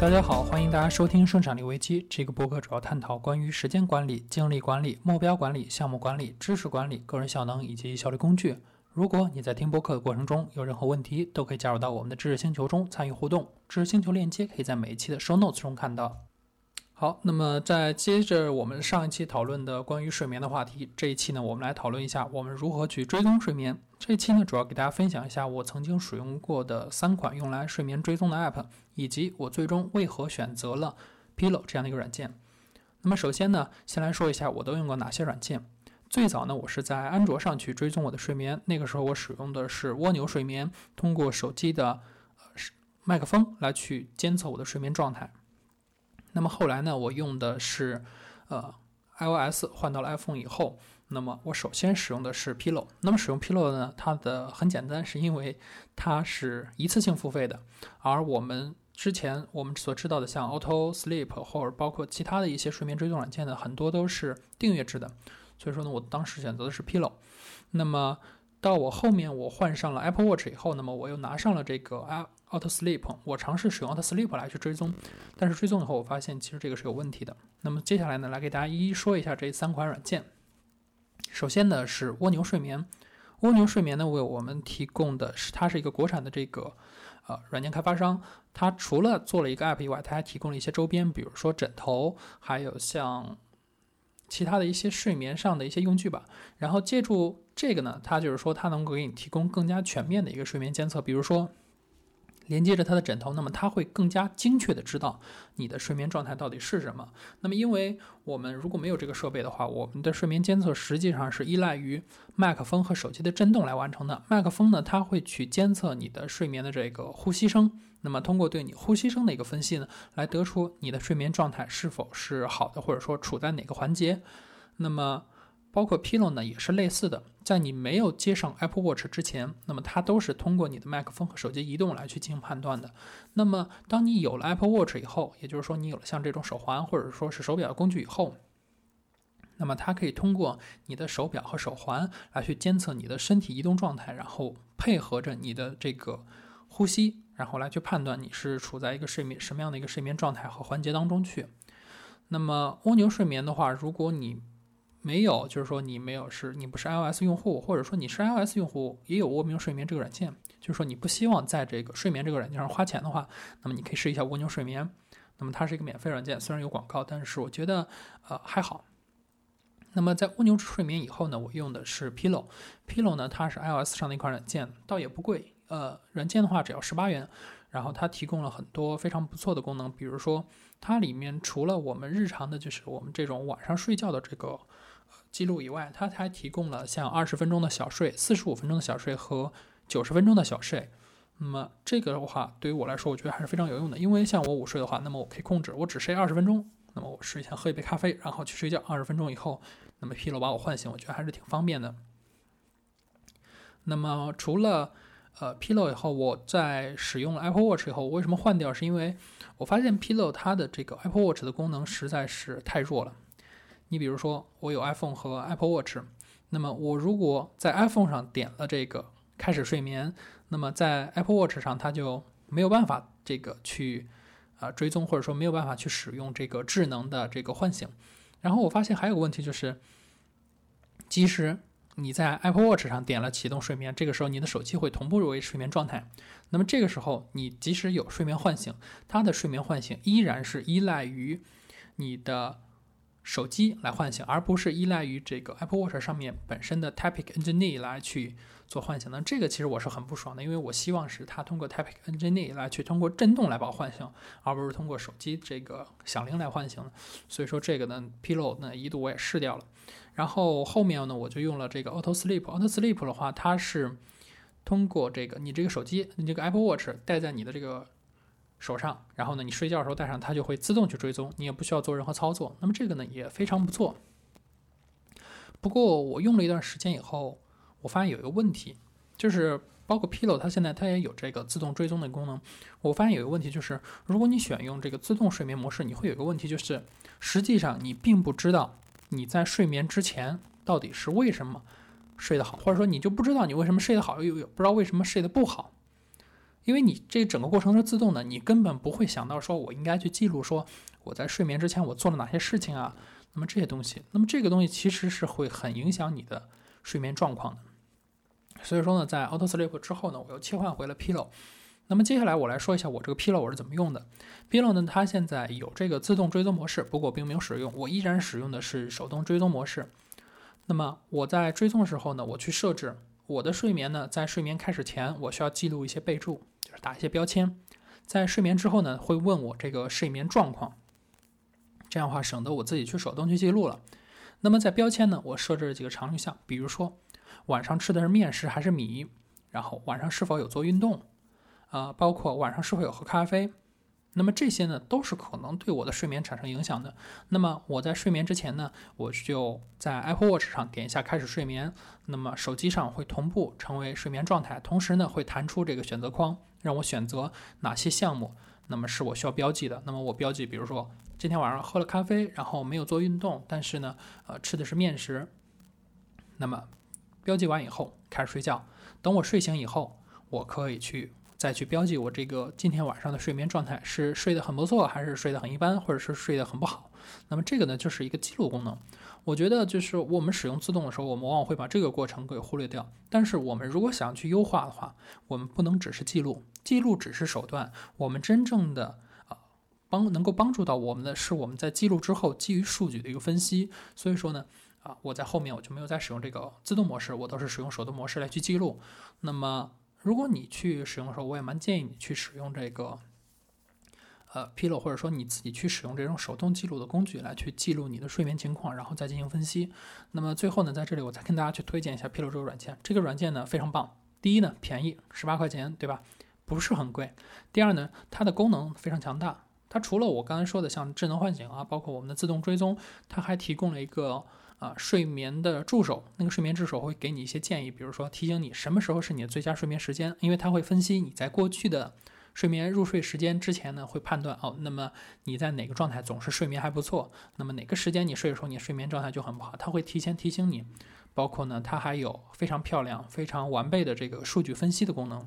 大家好，欢迎大家收听《生产力危机》这个播客，主要探讨关于时间管理、精力管理、目标管理、项目管理、知识管理、个人效能以及效率工具。如果你在听播客的过程中有任何问题，都可以加入到我们的知识星球中参与互动。知识星球链接可以在每一期的 show notes 中看到。好，那么在接着我们上一期讨论的关于睡眠的话题，这一期呢，我们来讨论一下我们如何去追踪睡眠。这一期呢，主要给大家分享一下我曾经使用过的三款用来睡眠追踪的 app，以及我最终为何选择了 Pillow 这样的一个软件。那么首先呢，先来说一下我都用过哪些软件。最早呢，我是在安卓上去追踪我的睡眠，那个时候我使用的是蜗牛睡眠，通过手机的呃麦克风来去监测我的睡眠状态。那么后来呢，我用的是，呃，iOS 换到了 iPhone 以后，那么我首先使用的是 Pillow。那么使用 Pillow 呢，它的很简单，是因为它是一次性付费的，而我们之前我们所知道的像 Auto Sleep 或者包括其他的一些睡眠追踪软件呢，很多都是订阅制的。所以说呢，我当时选择的是 Pillow。那么到我后面我换上了 Apple Watch 以后，那么我又拿上了这个 Auto Sleep，我尝试使用 Auto Sleep 来去追踪，但是追踪以后我发现其实这个是有问题的。那么接下来呢，来给大家一一说一下这三款软件。首先呢是蜗牛睡眠，蜗牛睡眠呢为我们提供的是它是一个国产的这个呃软件开发商，它除了做了一个 App 以外，它还提供了一些周边，比如说枕头，还有像。其他的一些睡眠上的一些用具吧，然后借助这个呢，它就是说它能够给你提供更加全面的一个睡眠监测，比如说连接着它的枕头，那么它会更加精确的知道你的睡眠状态到底是什么。那么因为我们如果没有这个设备的话，我们的睡眠监测实际上是依赖于麦克风和手机的震动来完成的。麦克风呢，它会去监测你的睡眠的这个呼吸声。那么通过对你呼吸声的一个分析呢，来得出你的睡眠状态是否是好的，或者说处在哪个环节。那么包括 Pillow 呢，也是类似的，在你没有接上 Apple Watch 之前，那么它都是通过你的麦克风和手机移动来去进行判断的。那么当你有了 Apple Watch 以后，也就是说你有了像这种手环或者说是手表的工具以后，那么它可以通过你的手表和手环来去监测你的身体移动状态，然后配合着你的这个呼吸。然后来去判断你是处在一个睡眠什么样的一个睡眠状态和环节当中去。那么蜗牛睡眠的话，如果你没有，就是说你没有是你不是 iOS 用户，或者说你是 iOS 用户，也有蜗牛睡眠这个软件，就是说你不希望在这个睡眠这个软件上花钱的话，那么你可以试一下蜗牛睡眠。那么它是一个免费软件，虽然有广告，但是我觉得呃还好。那么在蜗牛睡眠以后呢，我用的是 Pillow。Pillow 呢，它是 iOS 上的一款软件，倒也不贵。呃，软件的话只要十八元，然后它提供了很多非常不错的功能，比如说它里面除了我们日常的，就是我们这种晚上睡觉的这个记录以外，它还提供了像二十分钟的小睡、四十五分钟的小睡和九十分钟的小睡。那么这个的话，对于我来说，我觉得还是非常有用的，因为像我午睡的话，那么我可以控制我只睡二十分钟，那么我睡前喝一杯咖啡，然后去睡觉，二十分钟以后，那么疲劳把我唤醒，我觉得还是挺方便的。那么除了呃，Pillow 以后，我在使用了 Apple Watch 以后，我为什么换掉？是因为我发现 Pillow 它的这个 Apple Watch 的功能实在是太弱了。你比如说，我有 iPhone 和 Apple Watch，那么我如果在 iPhone 上点了这个开始睡眠，那么在 Apple Watch 上它就没有办法这个去啊追踪，或者说没有办法去使用这个智能的这个唤醒。然后我发现还有个问题就是，即使你在 Apple Watch 上点了启动睡眠，这个时候你的手机会同步入为睡眠状态。那么这个时候，你即使有睡眠唤醒，它的睡眠唤醒依然是依赖于你的。手机来唤醒，而不是依赖于这个 Apple Watch 上面本身的 Typic Engine 来去做唤醒。那这个其实我是很不爽的，因为我希望是它通过 Typic Engine 来去通过震动来把我唤醒，而不是通过手机这个响铃来唤醒。所以说这个呢，Pillow 呢一度我也试掉了。然后后面呢，我就用了这个 Auto Sleep。Auto Sleep 的话，它是通过这个你这个手机，你这个 Apple Watch 带在你的这个。手上，然后呢，你睡觉的时候戴上，它就会自动去追踪，你也不需要做任何操作。那么这个呢也非常不错。不过我用了一段时间以后，我发现有一个问题，就是包括 Pillow 它现在它也有这个自动追踪的功能。我发现有一个问题就是，如果你选用这个自动睡眠模式，你会有一个问题就是，实际上你并不知道你在睡眠之前到底是为什么睡得好，或者说你就不知道你为什么睡得好，又又不知道为什么睡得不好。因为你这整个过程是自动的，你根本不会想到说我应该去记录说我在睡眠之前我做了哪些事情啊，那么这些东西，那么这个东西其实是会很影响你的睡眠状况的。所以说呢，在 Auto Sleep 之后呢，我又切换回了 Pillow。那么接下来我来说一下我这个 Pillow 我是怎么用的。Pillow 呢，它现在有这个自动追踪模式，不过我并没有使用，我依然使用的是手动追踪模式。那么我在追踪的时候呢，我去设置我的睡眠呢，在睡眠开始前，我需要记录一些备注，就是打一些标签。在睡眠之后呢，会问我这个睡眠状况，这样的话省得我自己去手动去记录了。那么在标签呢，我设置了几个常用项，比如说。晚上吃的是面食还是米？然后晚上是否有做运动？啊，包括晚上是否有喝咖啡？那么这些呢，都是可能对我的睡眠产生影响的。那么我在睡眠之前呢，我就在 Apple Watch 上点一下开始睡眠，那么手机上会同步成为睡眠状态，同时呢会弹出这个选择框，让我选择哪些项目，那么是我需要标记的。那么我标记，比如说今天晚上喝了咖啡，然后没有做运动，但是呢，呃，吃的是面食，那么。标记完以后开始睡觉，等我睡醒以后，我可以去再去标记我这个今天晚上的睡眠状态是睡得很不错，还是睡得很一般，或者是睡得很不好。那么这个呢，就是一个记录功能。我觉得就是我们使用自动的时候，我们往往会把这个过程给忽略掉。但是我们如果想要去优化的话，我们不能只是记录，记录只是手段。我们真正的啊帮能够帮助到我们的是我们在记录之后基于数据的一个分析。所以说呢。啊，我在后面我就没有再使用这个自动模式，我都是使用手动模式来去记录。那么，如果你去使用的时候，我也蛮建议你去使用这个，呃，Pillow，或者说你自己去使用这种手动记录的工具来去记录你的睡眠情况，然后再进行分析。那么最后呢，在这里我再跟大家去推荐一下 Pillow 这个软件。这个软件呢非常棒，第一呢便宜，十八块钱，对吧？不是很贵。第二呢，它的功能非常强大。它除了我刚才说的像智能唤醒啊，包括我们的自动追踪，它还提供了一个。啊，睡眠的助手，那个睡眠助手会给你一些建议，比如说提醒你什么时候是你的最佳睡眠时间，因为它会分析你在过去的睡眠入睡时间之前呢，会判断哦，那么你在哪个状态总是睡眠还不错，那么哪个时间你睡的时候你睡眠状态就很不好，它会提前提醒你，包括呢，它还有非常漂亮、非常完备的这个数据分析的功能。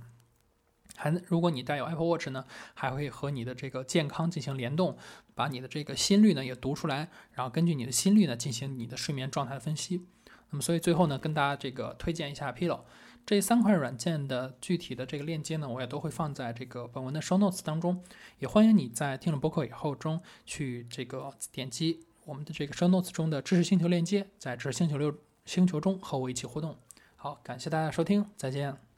还，如果你带有 Apple Watch 呢，还会和你的这个健康进行联动，把你的这个心率呢也读出来，然后根据你的心率呢进行你的睡眠状态的分析。那么，所以最后呢，跟大家这个推荐一下 Pillow 这三款软件的具体的这个链接呢，我也都会放在这个本文的 Show Notes 当中。也欢迎你在听了播客以后中去这个点击我们的这个 Show Notes 中的知识星球链接，在知识星球六星球中和我一起互动。好，感谢大家收听，再见。